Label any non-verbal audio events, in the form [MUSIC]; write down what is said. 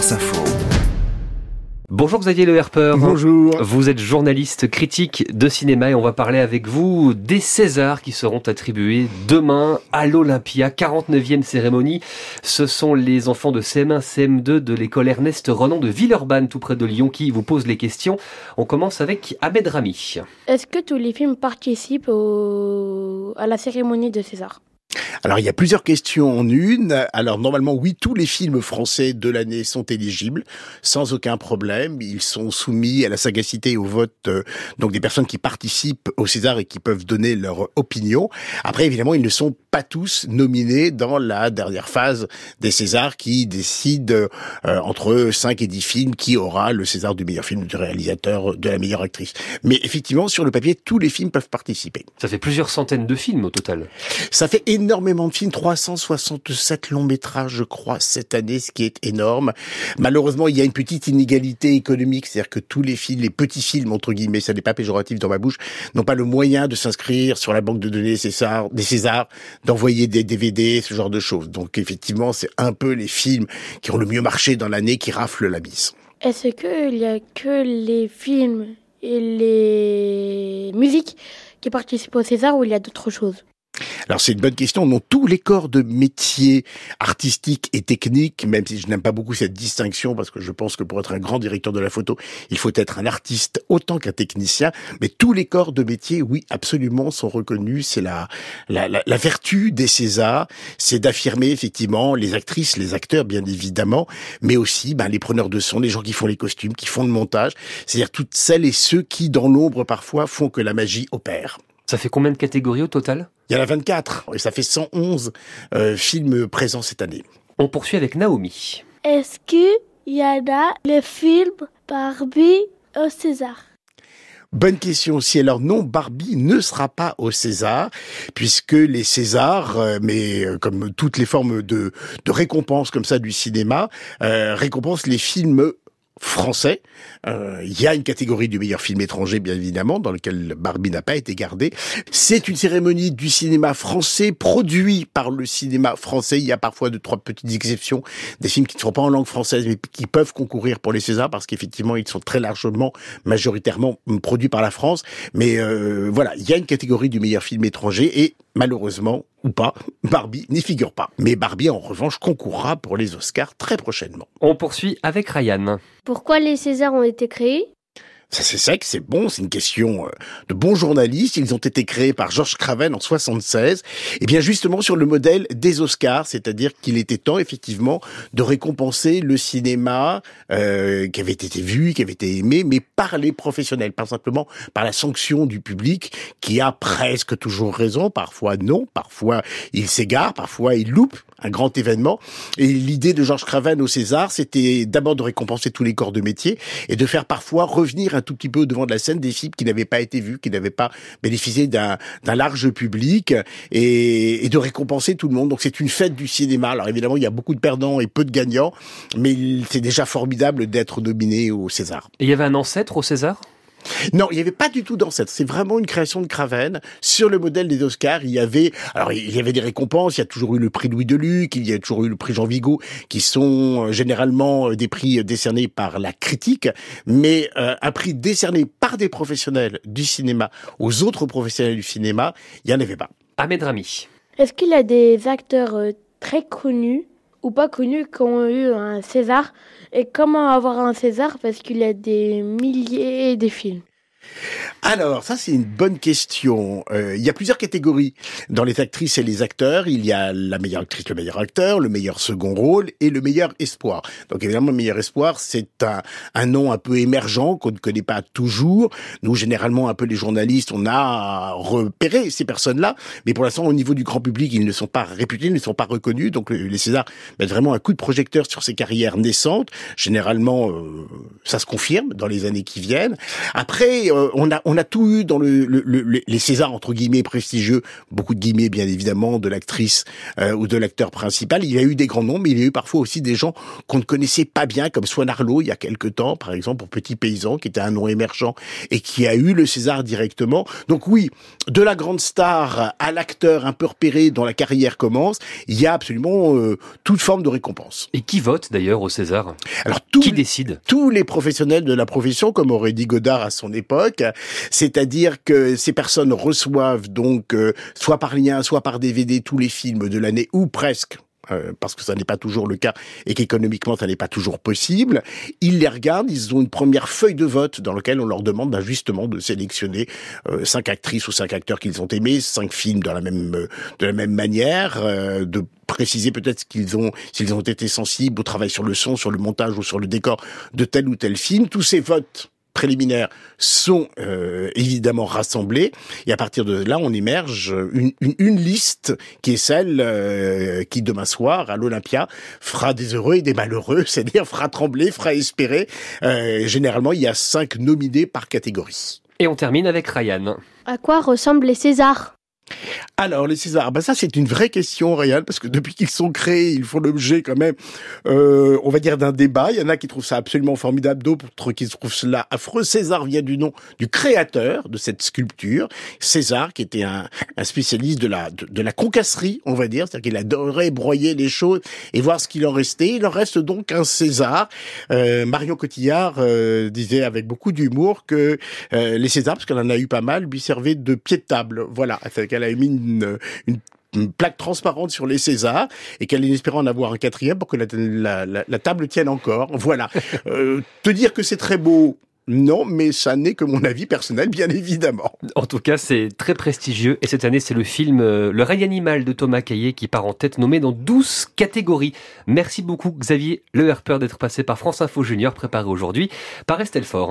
France Info. Bonjour Xavier Le Herper. Bonjour. Vous êtes journaliste critique de cinéma et on va parler avec vous des Césars qui seront attribués demain à l'Olympia, 49e cérémonie. Ce sont les enfants de CM1, CM2 de l'école Ernest Renan de Villeurbanne, tout près de Lyon, qui vous posent les questions. On commence avec Ahmed Rami. Est-ce que tous les films participent au... à la cérémonie de César? Alors il y a plusieurs questions en une. Alors normalement oui, tous les films français de l'année sont éligibles sans aucun problème. Ils sont soumis à la sagacité et au vote euh, donc des personnes qui participent au César et qui peuvent donner leur opinion. Après évidemment, ils ne sont pas tous nominés dans la dernière phase des Césars qui décide euh, entre 5 et 10 films qui aura le César du meilleur film, du réalisateur, de la meilleure actrice. Mais effectivement, sur le papier, tous les films peuvent participer. Ça fait plusieurs centaines de films au total. Ça fait énormément de films, 367 longs métrages, je crois, cette année, ce qui est énorme. Malheureusement, il y a une petite inégalité économique, c'est-à-dire que tous les films, les petits films, entre guillemets, ça n'est pas péjoratif dans ma bouche, n'ont pas le moyen de s'inscrire sur la banque de données César, des Césars, d'envoyer des DVD, ce genre de choses. Donc effectivement, c'est un peu les films qui ont le mieux marché dans l'année qui raflent la mise. Est-ce qu'il y a que les films et les musiques qui participent au César ou il y a d'autres choses? Alors c'est une bonne question. Non, tous les corps de métiers artistiques et techniques, même si je n'aime pas beaucoup cette distinction, parce que je pense que pour être un grand directeur de la photo, il faut être un artiste autant qu'un technicien. Mais tous les corps de métiers, oui, absolument, sont reconnus. C'est la, la, la, vertu des Césars, c'est d'affirmer effectivement les actrices, les acteurs, bien évidemment, mais aussi ben, les preneurs de son, les gens qui font les costumes, qui font le montage, c'est-à-dire toutes celles et ceux qui, dans l'ombre parfois, font que la magie opère. Ça fait combien de catégories au total? Il y en a 24 et ça fait 111 euh, films présents cette année. On poursuit avec Naomi. Est-ce qu'il y en a le film Barbie au César? Bonne question aussi. Alors non, Barbie ne sera pas au César, puisque les Césars, euh, mais euh, comme toutes les formes de, de récompense comme ça du cinéma, euh, récompensent les films français. Euh, il y a une catégorie du meilleur film étranger, bien évidemment, dans lequel Barbie n'a pas été gardée. C'est une cérémonie du cinéma français, produit par le cinéma français. Il y a parfois de trois petites exceptions, des films qui ne sont pas en langue française, mais qui peuvent concourir pour les Césars, parce qu'effectivement, ils sont très largement, majoritairement produits par la France. Mais euh, voilà, il y a une catégorie du meilleur film étranger, et malheureusement, ou pas, Barbie n'y figure pas. Mais Barbie, en revanche, concourra pour les Oscars très prochainement. On poursuit avec Ryan. Pourquoi les Césars ont été créés? Ça c'est sec, c'est bon, c'est une question euh, de bons journalistes. Ils ont été créés par Georges Craven en 76. Et bien justement sur le modèle des Oscars, c'est-à-dire qu'il était temps effectivement de récompenser le cinéma euh, qui avait été vu, qui avait été aimé, mais par les professionnels, pas simplement par la sanction du public qui a presque toujours raison, parfois non, parfois il s'égare, parfois il loupe un grand événement. Et l'idée de Georges Craven au César, c'était d'abord de récompenser tous les corps de métier et de faire parfois revenir un tout petit peu devant de la scène des films qui n'avaient pas été vus, qui n'avaient pas bénéficié d'un large public et, et, de récompenser tout le monde. Donc c'est une fête du cinéma. Alors évidemment, il y a beaucoup de perdants et peu de gagnants, mais c'est déjà formidable d'être nominé au César. Et il y avait un ancêtre au César? Non, il n'y avait pas du tout d'ancêtre. C'est vraiment une création de Craven sur le modèle des Oscars. Il y avait, alors il y avait des récompenses. Il y a toujours eu le prix Louis Deluc, il y a toujours eu le prix Jean Vigo, qui sont euh, généralement euh, des prix décernés par la critique, mais euh, un prix décerné par des professionnels du cinéma aux autres professionnels du cinéma, il n'y en avait pas. Ahmed Rami. Est-ce qu'il y a des acteurs très connus ou pas connus qui ont eu un César et comment avoir un César parce qu'il y a des milliers de films. Alors, ça c'est une bonne question. Euh, il y a plusieurs catégories dans les actrices et les acteurs. Il y a la meilleure actrice, le meilleur acteur, le meilleur second rôle et le meilleur espoir. Donc évidemment, le meilleur espoir, c'est un, un nom un peu émergent qu'on ne connaît pas toujours. Nous, généralement, un peu les journalistes, on a repéré ces personnes-là, mais pour l'instant, au niveau du grand public, ils ne sont pas réputés, ils ne sont pas reconnus. Donc les Césars mettent vraiment un coup de projecteur sur ces carrières naissantes. Généralement, euh, ça se confirme dans les années qui viennent. Après, euh, on a on a tout eu dans le, le, les Césars entre guillemets prestigieux, beaucoup de guillemets bien évidemment de l'actrice euh, ou de l'acteur principal. Il y a eu des grands noms, mais il y a eu parfois aussi des gens qu'on ne connaissait pas bien, comme Swan Arlo il y a quelque temps, par exemple pour Petit Paysan, qui était un nom émergent et qui a eu le César directement. Donc oui, de la grande star à l'acteur un peu repéré dont la carrière commence, il y a absolument euh, toute forme de récompense. Et qui vote d'ailleurs au César? Alors qui décide? Tous les professionnels de la profession, comme aurait dit Godard à son époque, c'est-à-dire que ces personnes reçoivent donc euh, soit par lien, soit par DVD tous les films de l'année ou presque euh, parce que ça n'est pas toujours le cas et qu'économiquement ça n'est pas toujours possible. Ils les regardent, ils ont une première feuille de vote dans laquelle on leur demande ben, justement de sélectionner euh, cinq actrices ou cinq acteurs qu'ils ont aimés, cinq films de la même de la même manière, euh, de préciser peut-être qu'ils ont s'ils ont été sensibles au travail sur le son, sur le montage ou sur le décor de tel ou tel film. Tous ces votes préliminaires sont euh, évidemment rassemblés et à partir de là on émerge une, une, une liste qui est celle euh, qui demain soir à l'Olympia fera des heureux et des malheureux, [LAUGHS] c'est-à-dire fera trembler, fera espérer. Euh, généralement il y a cinq nominés par catégorie. Et on termine avec Ryan. À quoi ressemblent les Césars? Alors les Césars, ben ça c'est une vraie question, Ryan, parce que depuis qu'ils sont créés, ils font l'objet quand même, euh, on va dire d'un débat. Il y en a qui trouvent ça absolument formidable, d'autres qui trouvent cela affreux. César vient du nom du créateur de cette sculpture, César, qui était un, spécialiste de la de, la concasserie, on va dire, c'est-à-dire qu'il adorait broyer les choses et voir ce qu'il en restait. Il en reste donc un César. Euh, Marion Cotillard euh, disait avec beaucoup d'humour que euh, les Césars, parce qu'elle en a eu pas mal, lui servaient de pied de table. Voilà, qu'elle a mis une, une plaque transparente sur les Césars et qu'elle espérait en avoir un quatrième pour que la, la, la, table tienne encore. Voilà. [LAUGHS] Euh, te dire que c'est très beau. Non, mais ça n'est que mon avis personnel, bien évidemment. En tout cas, c'est très prestigieux. Et cette année, c'est le film euh, Le règne animal de Thomas Caillé qui part en tête, nommé dans 12 catégories. Merci beaucoup, Xavier Le Herper, d'être passé par France Info Junior, préparé aujourd'hui par Estelle Fort.